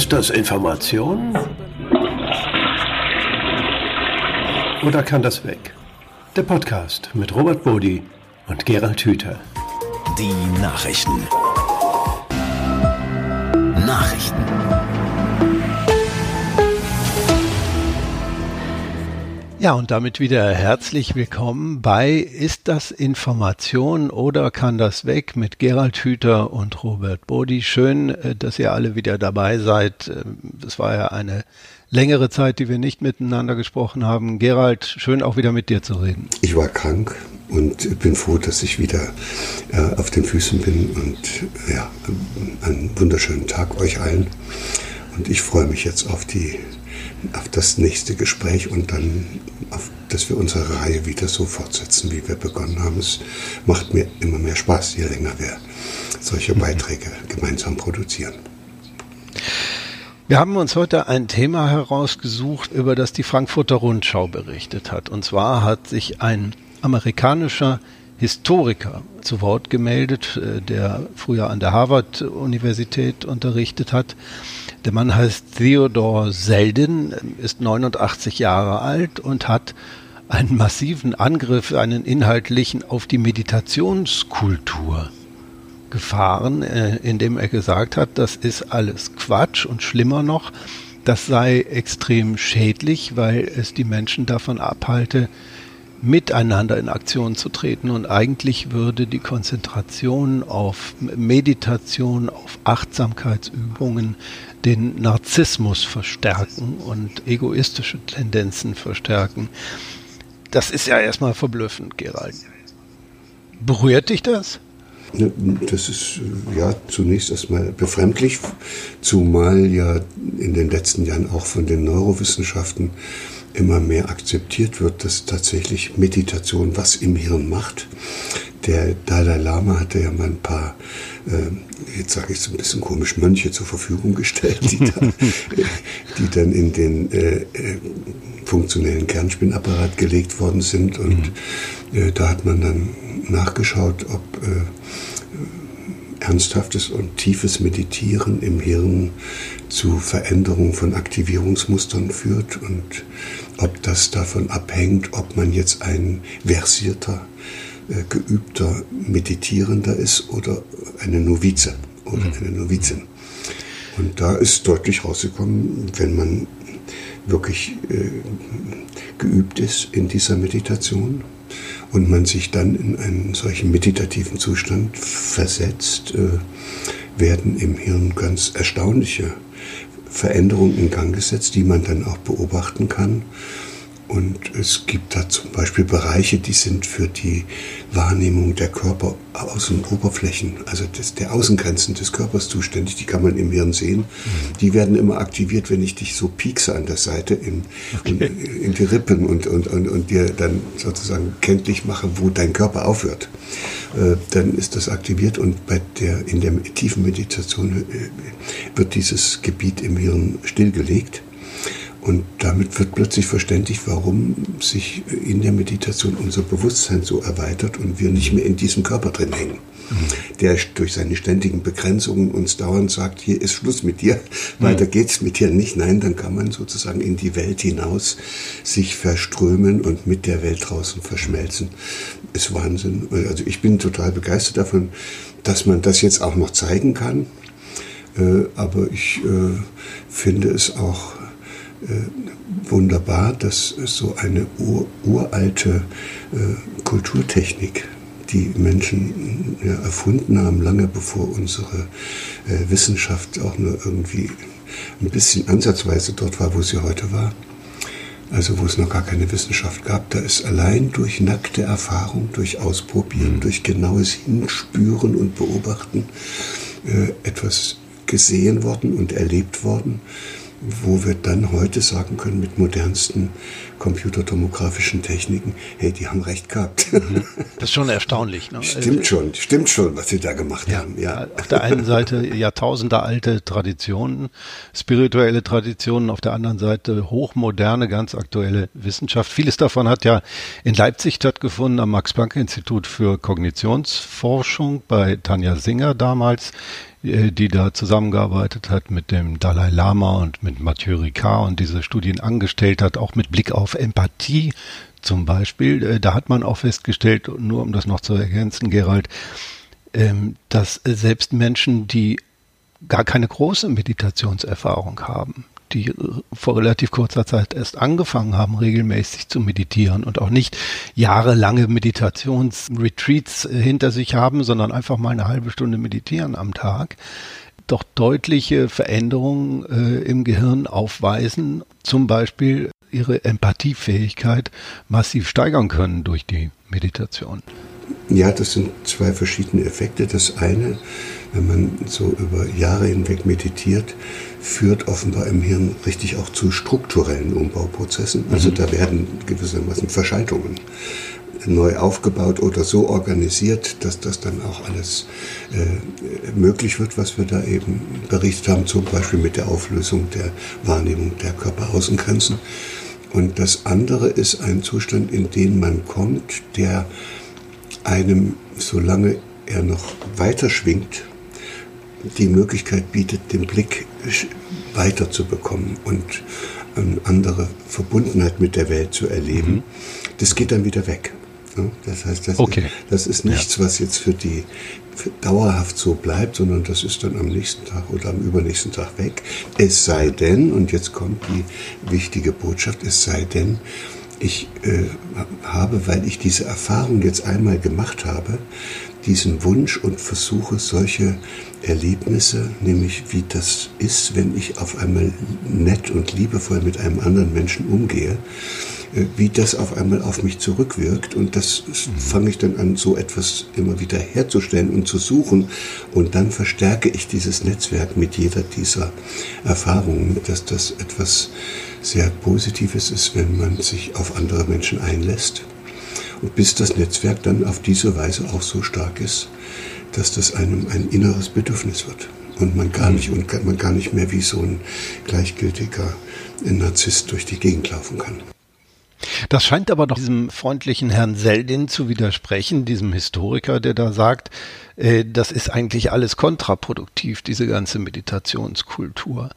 Ist das Information? Oder kann das weg? Der Podcast mit Robert Bodi und Gerald Hüther. Die Nachrichten. Ja, und damit wieder herzlich willkommen bei Ist das Information oder kann das weg mit Gerald Hüther und Robert Bodi. Schön, äh, dass ihr alle wieder dabei seid. Es äh, war ja eine längere Zeit, die wir nicht miteinander gesprochen haben. Gerald, schön auch wieder mit dir zu reden. Ich war krank und bin froh, dass ich wieder äh, auf den Füßen bin und ja, einen wunderschönen Tag euch allen. Und ich freue mich jetzt auf die auf das nächste Gespräch und dann, auf, dass wir unsere Reihe wieder so fortsetzen, wie wir begonnen haben. Es macht mir immer mehr Spaß, je länger wir solche mhm. Beiträge gemeinsam produzieren. Wir haben uns heute ein Thema herausgesucht, über das die Frankfurter Rundschau berichtet hat. Und zwar hat sich ein amerikanischer Historiker zu Wort gemeldet, äh, der früher an der Harvard-Universität unterrichtet hat. Der Mann heißt Theodor Selden, ist 89 Jahre alt und hat einen massiven Angriff, einen inhaltlichen auf die Meditationskultur gefahren, äh, indem er gesagt hat, das ist alles Quatsch und schlimmer noch, das sei extrem schädlich, weil es die Menschen davon abhalte, miteinander in Aktion zu treten. Und eigentlich würde die Konzentration auf Meditation, auf Achtsamkeitsübungen den Narzissmus verstärken und egoistische Tendenzen verstärken. Das ist ja erstmal verblüffend, Gerald. Berührt dich das? Das ist ja zunächst erstmal befremdlich, zumal ja in den letzten Jahren auch von den Neurowissenschaften immer mehr akzeptiert wird, dass tatsächlich Meditation was im Hirn macht. Der Dalai Lama hatte ja mal ein paar, äh, jetzt sage ich so ein bisschen komisch, Mönche zur Verfügung gestellt, die dann, die dann in den äh, äh, funktionellen Kernspinnapparat gelegt worden sind. Und mhm. äh, da hat man dann nachgeschaut, ob äh, ernsthaftes und tiefes Meditieren im Hirn zu Veränderung von Aktivierungsmustern führt und ob das davon abhängt, ob man jetzt ein versierter, äh, geübter Meditierender ist oder eine Novize oder mhm. eine Novizin. Und da ist deutlich rausgekommen, wenn man wirklich äh, geübt ist in dieser Meditation und man sich dann in einen solchen meditativen Zustand versetzt, äh, werden im Hirn ganz erstaunliche Veränderungen in Gang gesetzt, die man dann auch beobachten kann. Und es gibt da zum Beispiel Bereiche, die sind für die Wahrnehmung der Körperaußenoberflächen, also des, der Außengrenzen des Körpers zuständig. Die kann man im Hirn sehen. Mhm. Die werden immer aktiviert, wenn ich dich so piekse an der Seite in, okay. in, in, die Rippen und, und, und, und dir dann sozusagen kenntlich mache, wo dein Körper aufhört. Äh, dann ist das aktiviert und bei der, in der tiefen Meditation äh, wird dieses Gebiet im Hirn stillgelegt. Und damit wird plötzlich verständlich, warum sich in der Meditation unser Bewusstsein so erweitert und wir nicht mehr in diesem Körper drin hängen. Der durch seine ständigen Begrenzungen uns dauernd sagt, hier ist Schluss mit dir, weiter geht's mit dir nicht. Nein, dann kann man sozusagen in die Welt hinaus sich verströmen und mit der Welt draußen verschmelzen. Ist Wahnsinn. Also ich bin total begeistert davon, dass man das jetzt auch noch zeigen kann. Äh, aber ich äh, finde es auch wunderbar, dass so eine ur, uralte äh, Kulturtechnik, die Menschen ja, erfunden haben, lange bevor unsere äh, Wissenschaft auch nur irgendwie ein bisschen ansatzweise dort war, wo sie heute war, also wo es noch gar keine Wissenschaft gab, da ist allein durch nackte Erfahrung, durch Ausprobieren, mhm. durch genaues Hinspüren und Beobachten äh, etwas gesehen worden und erlebt worden, wo wir dann heute sagen können mit modernsten computertomografischen Techniken, hey, die haben recht gehabt. Mhm. Das ist schon erstaunlich. Ne? Stimmt schon, stimmt schon, was sie da gemacht ja, haben. Ja. Auf der einen Seite Jahrtausende alte Traditionen, spirituelle Traditionen, auf der anderen Seite hochmoderne, ganz aktuelle Wissenschaft. Vieles davon hat ja in Leipzig stattgefunden, am Max-Planck-Institut für Kognitionsforschung bei Tanja Singer damals die da zusammengearbeitet hat mit dem Dalai Lama und mit Mathieu Ricard und diese Studien angestellt hat, auch mit Blick auf Empathie zum Beispiel. Äh, da hat man auch festgestellt, nur um das noch zu ergänzen, Gerald, ähm, dass selbst Menschen, die gar keine große Meditationserfahrung haben, die vor relativ kurzer Zeit erst angefangen haben, regelmäßig zu meditieren und auch nicht jahrelange Meditationsretreats hinter sich haben, sondern einfach mal eine halbe Stunde meditieren am Tag, doch deutliche Veränderungen äh, im Gehirn aufweisen, zum Beispiel ihre Empathiefähigkeit massiv steigern können durch die Meditation. Ja, das sind zwei verschiedene Effekte. Das eine, wenn man so über Jahre hinweg meditiert, führt offenbar im Hirn richtig auch zu strukturellen Umbauprozessen. Also mhm. da werden gewissermaßen Verschaltungen neu aufgebaut oder so organisiert, dass das dann auch alles äh, möglich wird, was wir da eben berichtet haben, zum Beispiel mit der Auflösung der Wahrnehmung der Körperaußengrenzen. Und das andere ist ein Zustand, in den man kommt, der einem, solange er noch weiter schwingt, die Möglichkeit bietet, den Blick weiter zu bekommen und eine andere Verbundenheit mit der Welt zu erleben. Mhm. Das geht dann wieder weg. Das heißt, das, okay. ist, das ist nichts, ja. was jetzt für die für dauerhaft so bleibt, sondern das ist dann am nächsten Tag oder am übernächsten Tag weg. Es sei denn, und jetzt kommt die wichtige Botschaft, es sei denn, ich äh, habe, weil ich diese Erfahrung jetzt einmal gemacht habe, diesen Wunsch und versuche solche Erlebnisse, nämlich wie das ist, wenn ich auf einmal nett und liebevoll mit einem anderen Menschen umgehe, äh, wie das auf einmal auf mich zurückwirkt. Und das fange ich dann an, so etwas immer wieder herzustellen und zu suchen. Und dann verstärke ich dieses Netzwerk mit jeder dieser Erfahrungen, dass das etwas sehr Positives ist, wenn man sich auf andere Menschen einlässt. Und bis das Netzwerk dann auf diese Weise auch so stark ist, dass das einem ein inneres Bedürfnis wird. Und man gar nicht, und man gar nicht mehr wie so ein gleichgültiger Narzisst durch die Gegend laufen kann. Das scheint aber doch diesem freundlichen Herrn Seldin zu widersprechen, diesem Historiker, der da sagt, äh, das ist eigentlich alles kontraproduktiv, diese ganze Meditationskultur.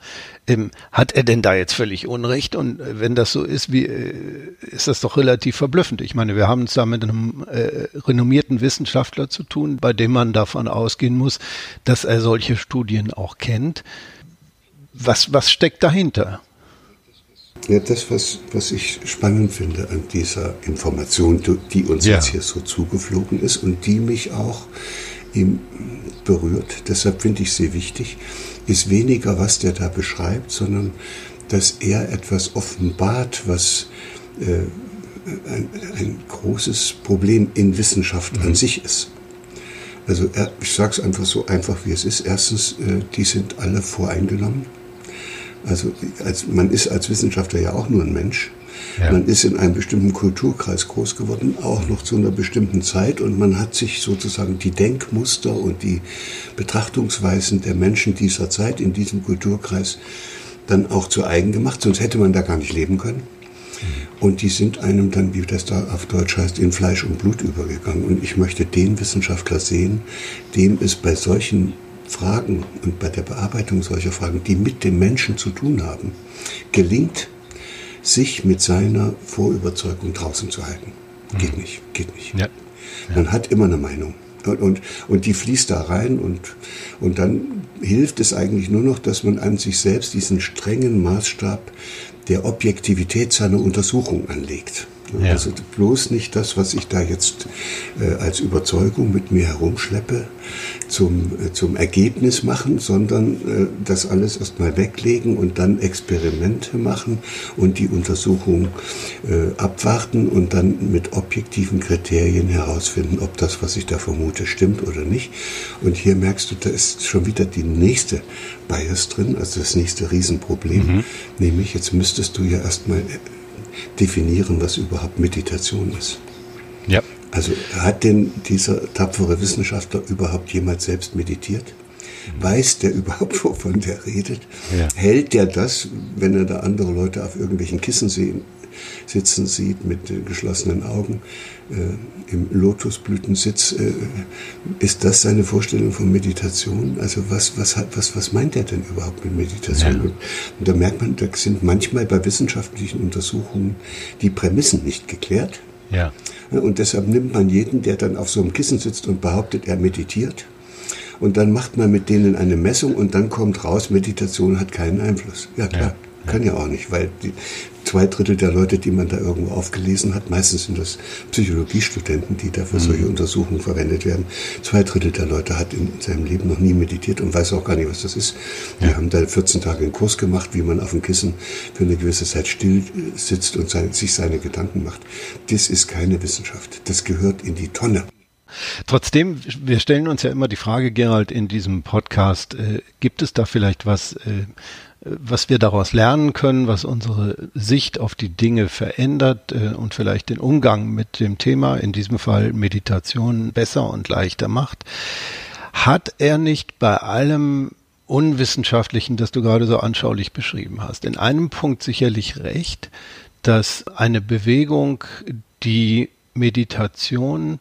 Ähm, hat er denn da jetzt völlig Unrecht? Und äh, wenn das so ist, wie, äh, ist das doch relativ verblüffend. Ich meine, wir haben es da mit einem äh, renommierten Wissenschaftler zu tun, bei dem man davon ausgehen muss, dass er solche Studien auch kennt. Was, was steckt dahinter? Ja, das, was, was ich spannend finde an dieser Information, die uns ja. jetzt hier so zugeflogen ist und die mich auch ihm berührt, deshalb finde ich sie wichtig, ist weniger, was der da beschreibt, sondern dass er etwas offenbart, was äh, ein, ein, großes Problem in Wissenschaft mhm. an sich ist. Also er, ich sage es einfach so einfach, wie es ist. Erstens, äh, die sind alle voreingenommen also als, man ist als Wissenschaftler ja auch nur ein Mensch. Ja. Man ist in einem bestimmten Kulturkreis groß geworden, auch noch zu einer bestimmten Zeit und man hat sich sozusagen die Denkmuster und die Betrachtungsweisen der Menschen dieser Zeit in diesem Kulturkreis dann auch zu eigen gemacht, sonst hätte man da gar nicht leben können. Mhm. Und die sind einem dann, wie das da auf Deutsch heißt, in Fleisch und Blut übergegangen. Und ich möchte den Wissenschaftler sehen, dem es bei solchen Fragen und bei der Bearbeitung solcher Fragen, die mit dem Menschen zu tun haben, gelingt, sich mit seiner Vorüberzeugung draußen zu halten. Geht mhm. nicht, geht nicht. Ja. Ja. Man hat immer eine Meinung. Und, und, und die fließt da rein und, und dann hilft es eigentlich nur noch, dass man an sich selbst diesen strengen Maßstab der Objektivität seiner Untersuchung anlegt. Ja. Also bloß nicht das, was ich da jetzt äh, als Überzeugung mit mir herumschleppe, zum, äh, zum Ergebnis machen, sondern äh, das alles erstmal weglegen und dann Experimente machen und die Untersuchung äh, abwarten und dann mit objektiven Kriterien herausfinden, ob das, was ich da vermute, stimmt oder nicht. Und hier merkst du, da ist schon wieder die nächste Bias drin, also das nächste Riesenproblem, mhm. nämlich jetzt müsstest du ja erstmal äh, definieren, was überhaupt Meditation ist. Ja. Also hat denn dieser tapfere Wissenschaftler überhaupt jemals selbst meditiert? Weiß der überhaupt, wovon der redet? Ja. Hält der das, wenn er da andere Leute auf irgendwelchen Kissen sehen, sitzen sieht mit äh, geschlossenen Augen äh, im Lotusblütensitz. Äh, ist das seine Vorstellung von Meditation? Also was, was, was, was meint er denn überhaupt mit Meditation? Ja. Und da merkt man, da sind manchmal bei wissenschaftlichen Untersuchungen die Prämissen nicht geklärt. Ja. Und deshalb nimmt man jeden, der dann auf so einem Kissen sitzt und behauptet, er meditiert. Und dann macht man mit denen eine Messung und dann kommt raus, Meditation hat keinen Einfluss. Ja klar. Ja. Kann ja auch nicht, weil die zwei Drittel der Leute, die man da irgendwo aufgelesen hat, meistens sind das Psychologiestudenten, die da für mhm. solche Untersuchungen verwendet werden. Zwei Drittel der Leute hat in seinem Leben noch nie meditiert und weiß auch gar nicht, was das ist. Die ja. haben da 14 Tage einen Kurs gemacht, wie man auf dem Kissen für eine gewisse Zeit still äh, sitzt und sich seine Gedanken macht. Das ist keine Wissenschaft. Das gehört in die Tonne. Trotzdem, wir stellen uns ja immer die Frage, Gerald, in diesem Podcast, äh, gibt es da vielleicht was, äh, was wir daraus lernen können, was unsere Sicht auf die Dinge verändert äh, und vielleicht den Umgang mit dem Thema, in diesem Fall Meditation, besser und leichter macht. Hat er nicht bei allem Unwissenschaftlichen, das du gerade so anschaulich beschrieben hast, in einem Punkt sicherlich recht, dass eine Bewegung, die Meditation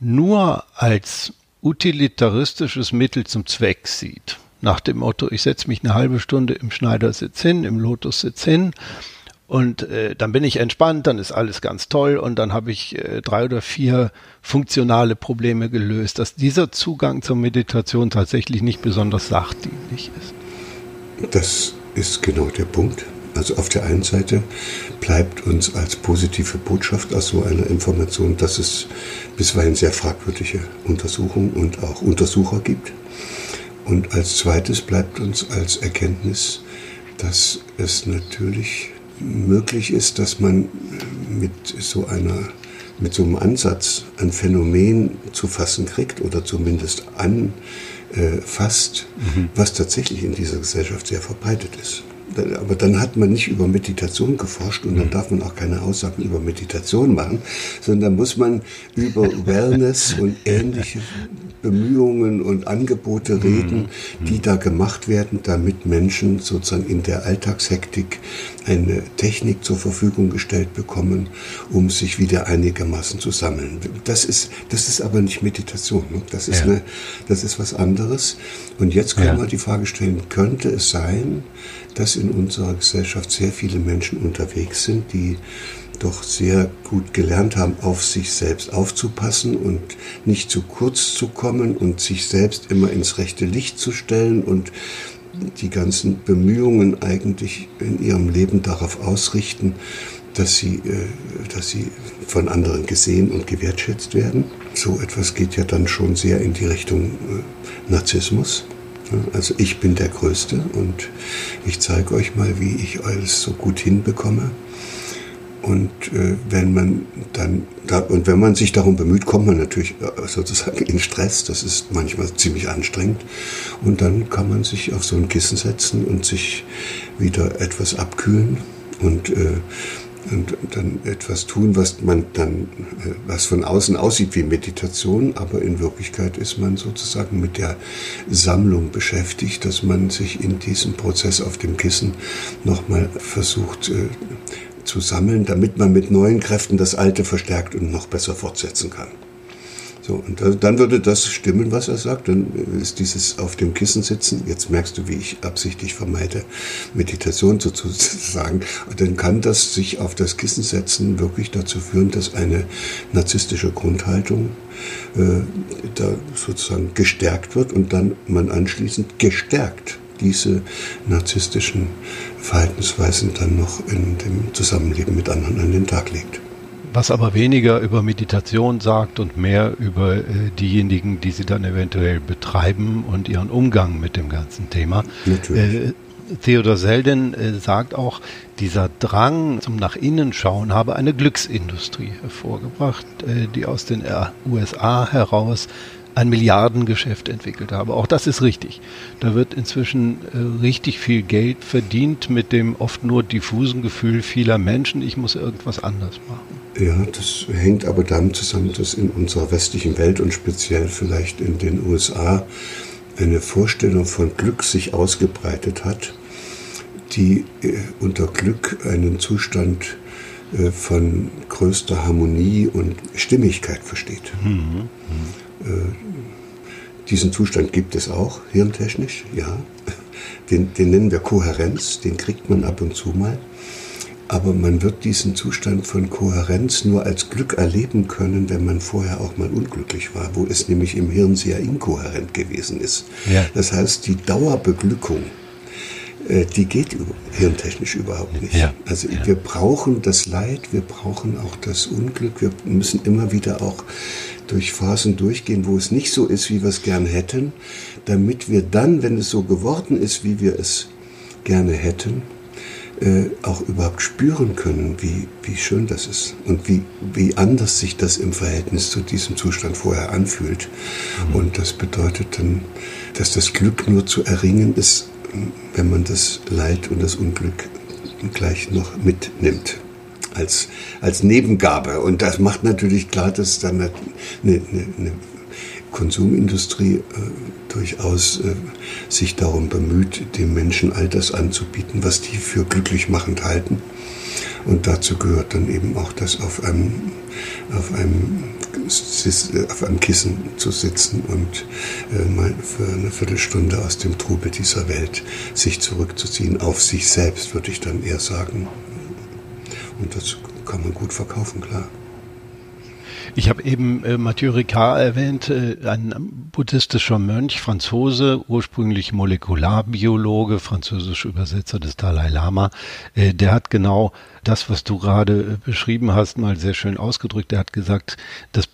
nur als utilitaristisches Mittel zum Zweck sieht, nach dem Motto, ich setze mich eine halbe Stunde im Schneidersitz hin, im Lotussitz hin und äh, dann bin ich entspannt, dann ist alles ganz toll und dann habe ich äh, drei oder vier funktionale Probleme gelöst, dass dieser Zugang zur Meditation tatsächlich nicht besonders sachdienlich ist. Das ist genau der Punkt. Also auf der einen Seite bleibt uns als positive Botschaft aus so einer Information, dass es bisweilen sehr fragwürdige Untersuchungen und auch Untersucher gibt. Und als zweites bleibt uns als Erkenntnis, dass es natürlich möglich ist, dass man mit so einer mit so einem Ansatz ein Phänomen zu fassen kriegt oder zumindest anfasst, mhm. was tatsächlich in dieser Gesellschaft sehr verbreitet ist aber dann hat man nicht über Meditation geforscht und dann mhm. darf man auch keine Aussagen über Meditation machen, sondern muss man über Wellness und ähnliche Bemühungen und Angebote mhm. reden, die da gemacht werden, damit Menschen sozusagen in der Alltagshektik eine Technik zur Verfügung gestellt bekommen, um sich wieder einigermaßen zu sammeln. Das ist, das ist aber nicht Meditation. Ne? Das ist ja. eine, das ist was anderes. Und jetzt kann ja. man die Frage stellen, könnte es sein, dass in unserer Gesellschaft sehr viele Menschen unterwegs sind, die doch sehr gut gelernt haben, auf sich selbst aufzupassen und nicht zu kurz zu kommen und sich selbst immer ins rechte Licht zu stellen und die ganzen Bemühungen eigentlich in ihrem Leben darauf ausrichten, dass sie, äh, dass sie von anderen gesehen und gewertschätzt werden. So etwas geht ja dann schon sehr in die Richtung äh, Narzissmus. Also ich bin der Größte und ich zeige euch mal, wie ich alles so gut hinbekomme. Und äh, wenn man dann da, und wenn man sich darum bemüht, kommt man natürlich äh, sozusagen in Stress. Das ist manchmal ziemlich anstrengend. Und dann kann man sich auf so ein Kissen setzen und sich wieder etwas abkühlen und äh, und dann etwas tun, was man dann, äh, was von außen aussieht wie Meditation, aber in Wirklichkeit ist man sozusagen mit der Sammlung beschäftigt, dass man sich in diesem Prozess auf dem Kissen nochmal versucht äh, zu sammeln, damit man mit neuen Kräften das Alte verstärkt und noch besser fortsetzen kann. So, und dann würde das stimmen, was er sagt. Dann ist dieses auf dem Kissen sitzen, jetzt merkst du, wie ich absichtlich vermeide, Meditation sozusagen, dann kann das sich auf das Kissen setzen wirklich dazu führen, dass eine narzisstische Grundhaltung äh, da sozusagen gestärkt wird und dann man anschließend gestärkt diese narzisstischen Verhaltensweisen dann noch in dem Zusammenleben mit anderen an den Tag legt was aber weniger über Meditation sagt und mehr über äh, diejenigen, die sie dann eventuell betreiben und ihren Umgang mit dem ganzen Thema. Äh, Theodor Selden äh, sagt auch, dieser Drang zum nach innen schauen habe eine Glücksindustrie hervorgebracht, äh, die aus den USA heraus ein Milliardengeschäft entwickelt habe. Auch das ist richtig. Da wird inzwischen äh, richtig viel Geld verdient mit dem oft nur diffusen Gefühl vieler Menschen, ich muss irgendwas anders machen. Ja, das hängt aber damit zusammen, dass in unserer westlichen Welt und speziell vielleicht in den USA eine Vorstellung von Glück sich ausgebreitet hat, die äh, unter Glück einen Zustand äh, von größter Harmonie und Stimmigkeit versteht. Mhm. Mhm. Diesen Zustand gibt es auch, hirntechnisch, ja. Den, den nennen wir Kohärenz, den kriegt man ab und zu mal. Aber man wird diesen Zustand von Kohärenz nur als Glück erleben können, wenn man vorher auch mal unglücklich war, wo es nämlich im Hirn sehr inkohärent gewesen ist. Ja. Das heißt, die Dauerbeglückung, äh, die geht hirntechnisch überhaupt nicht. Ja. Also ja. wir brauchen das Leid, wir brauchen auch das Unglück, wir müssen immer wieder auch durch Phasen durchgehen, wo es nicht so ist, wie wir es gern hätten, damit wir dann, wenn es so geworden ist, wie wir es gerne hätten, äh, auch überhaupt spüren können, wie, wie schön das ist und wie, wie anders sich das im Verhältnis zu diesem Zustand vorher anfühlt. Mhm. Und das bedeutet dann, dass das Glück nur zu erringen ist, wenn man das Leid und das Unglück gleich noch mitnimmt als, als Nebengabe. Und das macht natürlich klar, dass dann eine, eine, eine Konsumindustrie äh, durchaus äh, sich darum bemüht, den Menschen all das anzubieten, was die für glücklich machend halten. Und dazu gehört dann eben auch das auf einem, auf einem, auf einem Kissen zu sitzen und äh, mal für eine Viertelstunde aus dem Trubel dieser Welt sich zurückzuziehen, auf sich selbst, würde ich dann eher sagen. Und das kann man gut verkaufen, klar. Ich habe eben äh, Mathieu Ricard erwähnt, äh, ein buddhistischer Mönch, Franzose, ursprünglich Molekularbiologe, französischer Übersetzer des Dalai Lama. Äh, der hat genau das, was du gerade äh, beschrieben hast, mal sehr schön ausgedrückt. Er hat gesagt, das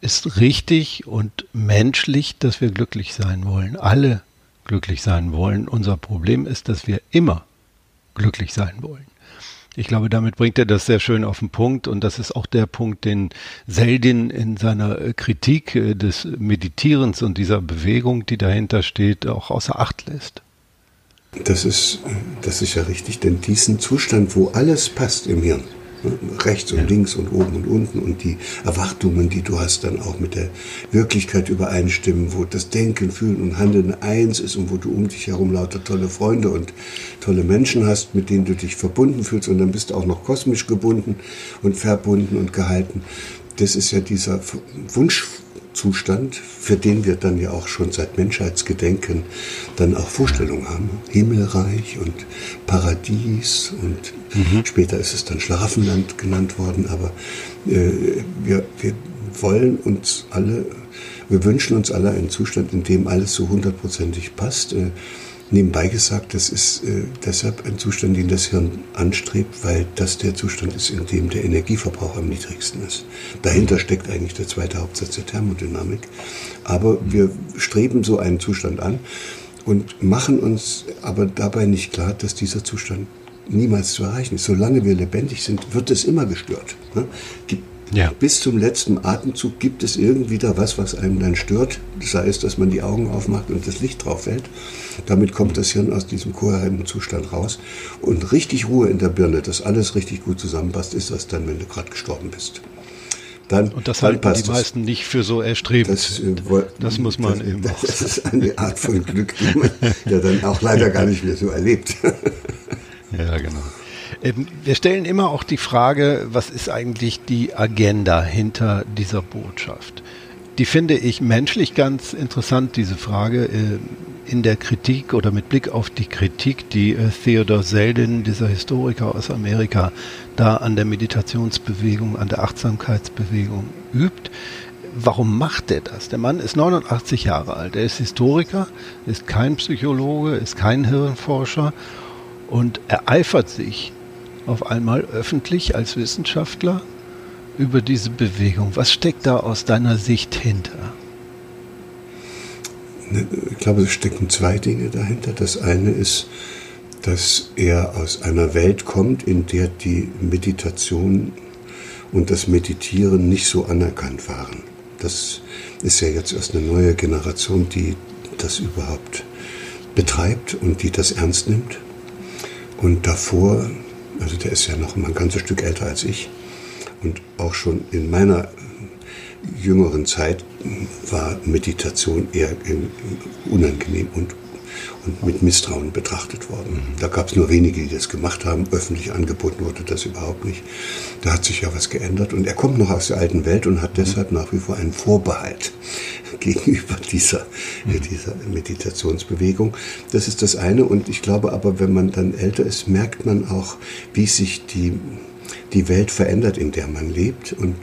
ist richtig und menschlich, dass wir glücklich sein wollen. Alle glücklich sein wollen. Unser Problem ist, dass wir immer glücklich sein wollen. Ich glaube, damit bringt er das sehr schön auf den Punkt und das ist auch der Punkt, den Seldin in seiner äh, Kritik äh, des Meditierens und dieser Bewegung, die dahinter steht, auch außer Acht lässt. Das ist, das ist ja richtig, denn diesen Zustand, wo alles passt im Hirn, rechts und links und oben und unten und die Erwartungen, die du hast, dann auch mit der Wirklichkeit übereinstimmen, wo das Denken, Fühlen und Handeln eins ist und wo du um dich herum lauter tolle Freunde und tolle Menschen hast, mit denen du dich verbunden fühlst und dann bist du auch noch kosmisch gebunden und verbunden und gehalten. Das ist ja dieser Wunsch Zustand, für den wir dann ja auch schon seit Menschheitsgedenken dann auch Vorstellungen haben. Himmelreich und Paradies und mhm. später ist es dann Schlafenland genannt worden, aber äh, wir, wir wollen uns alle, wir wünschen uns alle einen Zustand, in dem alles so hundertprozentig passt. Äh, Nebenbei gesagt, das ist äh, deshalb ein Zustand, den das Hirn anstrebt, weil das der Zustand ist, in dem der Energieverbrauch am niedrigsten ist. Dahinter steckt eigentlich der zweite Hauptsatz der Thermodynamik. Aber wir streben so einen Zustand an und machen uns aber dabei nicht klar, dass dieser Zustand niemals zu erreichen ist. Solange wir lebendig sind, wird es immer gestört. Ne? Gibt ja. Bis zum letzten Atemzug gibt es irgendwie da was, was einem dann stört. Sei es, dass man die Augen aufmacht und das Licht drauf fällt. Damit kommt das Hirn aus diesem kohärenten Zustand raus. Und richtig Ruhe in der Birne, dass alles richtig gut zusammenpasst, ist das dann, wenn du gerade gestorben bist. Dann, und das halten die meisten nicht für so erstrebend. Das, äh, das muss man das, eben auch. Das ist eine Art von Glück, die man ja dann auch leider gar nicht mehr so erlebt. ja, genau. Ähm, wir stellen immer auch die Frage, was ist eigentlich die Agenda hinter dieser Botschaft? Die finde ich menschlich ganz interessant, diese Frage äh, in der Kritik oder mit Blick auf die Kritik, die äh, Theodor Seldin, dieser Historiker aus Amerika, da an der Meditationsbewegung, an der Achtsamkeitsbewegung übt. Warum macht er das? Der Mann ist 89 Jahre alt, er ist Historiker, ist kein Psychologe, ist kein Hirnforscher und ereifert sich auf einmal öffentlich als Wissenschaftler über diese Bewegung. Was steckt da aus deiner Sicht hinter? Ne, ich glaube, es stecken zwei Dinge dahinter. Das eine ist, dass er aus einer Welt kommt, in der die Meditation und das Meditieren nicht so anerkannt waren. Das ist ja jetzt erst eine neue Generation, die das überhaupt betreibt und die das ernst nimmt. Und davor also der ist ja noch mal ein ganzes Stück älter als ich. Und auch schon in meiner jüngeren Zeit war Meditation eher unangenehm und und mit Misstrauen betrachtet worden. Da gab es nur wenige, die das gemacht haben. Öffentlich angeboten wurde das überhaupt nicht. Da hat sich ja was geändert und er kommt noch aus der alten Welt und hat deshalb nach wie vor einen Vorbehalt gegenüber dieser, dieser Meditationsbewegung. Das ist das eine und ich glaube aber, wenn man dann älter ist, merkt man auch, wie sich die die Welt verändert, in der man lebt und,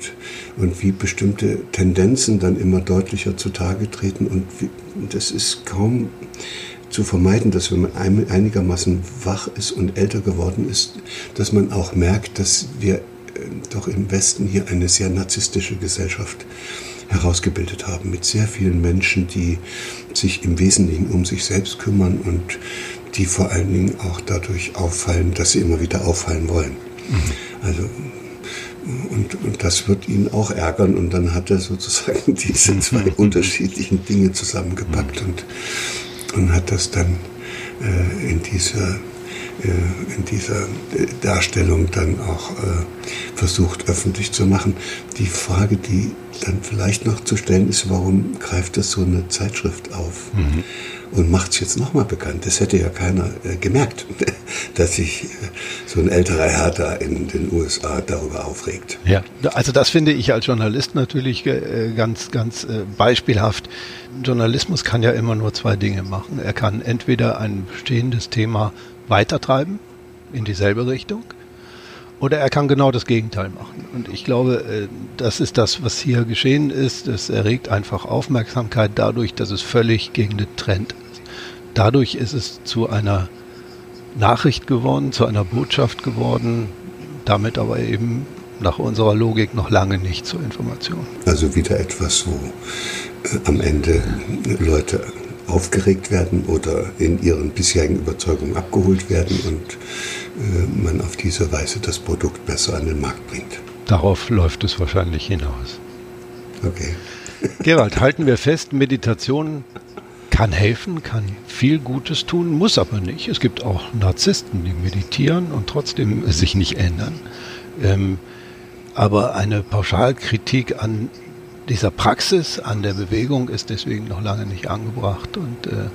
und wie bestimmte Tendenzen dann immer deutlicher zutage treten. Und wie, das ist kaum zu vermeiden, dass wenn man einigermaßen wach ist und älter geworden ist, dass man auch merkt, dass wir äh, doch im Westen hier eine sehr narzisstische Gesellschaft herausgebildet haben, mit sehr vielen Menschen, die sich im Wesentlichen um sich selbst kümmern und die vor allen Dingen auch dadurch auffallen, dass sie immer wieder auffallen wollen. Mhm. Also und, und das wird ihn auch ärgern. Und dann hat er sozusagen diese zwei unterschiedlichen Dinge zusammengepackt und, und hat das dann äh, in dieser in dieser Darstellung dann auch äh, versucht öffentlich zu machen. Die Frage, die dann vielleicht noch zu stellen ist, warum greift das so eine Zeitschrift auf? Mhm und macht es jetzt nochmal bekannt. Das hätte ja keiner äh, gemerkt, dass sich äh, so ein älterer Herr da in den USA darüber aufregt. Ja, also das finde ich als Journalist natürlich äh, ganz, ganz äh, beispielhaft. Journalismus kann ja immer nur zwei Dinge machen. Er kann entweder ein bestehendes Thema weitertreiben in dieselbe Richtung oder er kann genau das Gegenteil machen. Und ich glaube, äh, das ist das, was hier geschehen ist. Es erregt einfach Aufmerksamkeit dadurch, dass es völlig gegen den Trend ist. Dadurch ist es zu einer Nachricht geworden, zu einer Botschaft geworden, damit aber eben nach unserer Logik noch lange nicht zur Information. Also wieder etwas, wo äh, am Ende Leute aufgeregt werden oder in ihren bisherigen Überzeugungen abgeholt werden und äh, man auf diese Weise das Produkt besser an den Markt bringt. Darauf läuft es wahrscheinlich hinaus. Okay. Gerald, halten wir fest, Meditation kann helfen, kann viel Gutes tun, muss aber nicht. Es gibt auch Narzissten, die meditieren und trotzdem sich nicht ändern. Ähm, aber eine Pauschalkritik an dieser Praxis, an der Bewegung ist deswegen noch lange nicht angebracht und äh,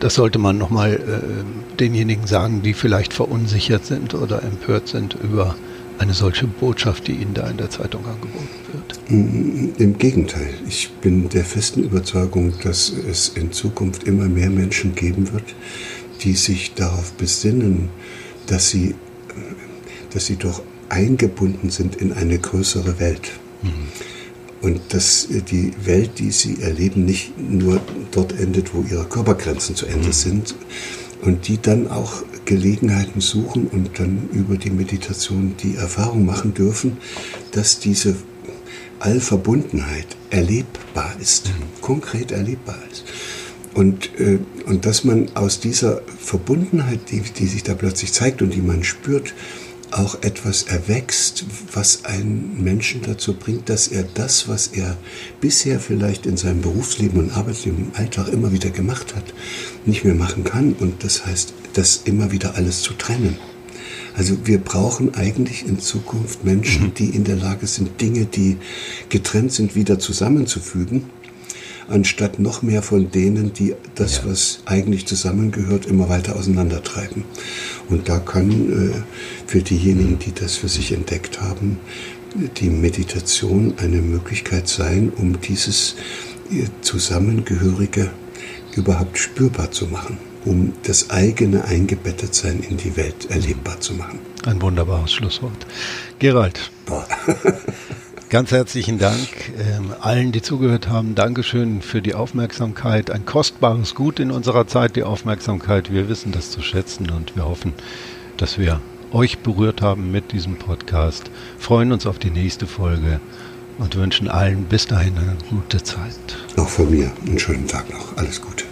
das sollte man nochmal äh, denjenigen sagen, die vielleicht verunsichert sind oder empört sind über eine solche Botschaft, die Ihnen da in der Zeitung angeboten wird. Mm, Im Gegenteil, ich bin der festen Überzeugung, dass es in Zukunft immer mehr Menschen geben wird, die sich darauf besinnen, dass sie, dass sie doch eingebunden sind in eine größere Welt. Mhm und dass die Welt, die sie erleben, nicht nur dort endet, wo ihre Körpergrenzen zu Ende mhm. sind und die dann auch Gelegenheiten suchen und dann über die Meditation die Erfahrung machen dürfen, dass diese Allverbundenheit erlebbar ist, mhm. konkret erlebbar ist. Und, äh, und dass man aus dieser Verbundenheit, die, die sich da plötzlich zeigt und die man spürt, auch etwas erwächst, was einen Menschen dazu bringt, dass er das, was er bisher vielleicht in seinem Berufsleben und Arbeitsleben im Alltag immer wieder gemacht hat, nicht mehr machen kann. Und das heißt, das immer wieder alles zu trennen. Also wir brauchen eigentlich in Zukunft Menschen, mhm. die in der Lage sind, Dinge, die getrennt sind, wieder zusammenzufügen anstatt noch mehr von denen, die das, ja. was eigentlich zusammengehört, immer weiter auseinandertreiben. Und da kann äh, für diejenigen, die das für sich entdeckt haben, die Meditation eine Möglichkeit sein, um dieses äh, Zusammengehörige überhaupt spürbar zu machen, um das eigene Eingebettetsein in die Welt erlebbar zu machen. Ein wunderbares Schlusswort. Gerald. Ganz herzlichen Dank ähm, allen, die zugehört haben. Dankeschön für die Aufmerksamkeit. Ein kostbares Gut in unserer Zeit, die Aufmerksamkeit. Wir wissen das zu schätzen und wir hoffen, dass wir euch berührt haben mit diesem Podcast. Freuen uns auf die nächste Folge und wünschen allen bis dahin eine gute Zeit. Auch von mir einen schönen Tag noch. Alles Gute.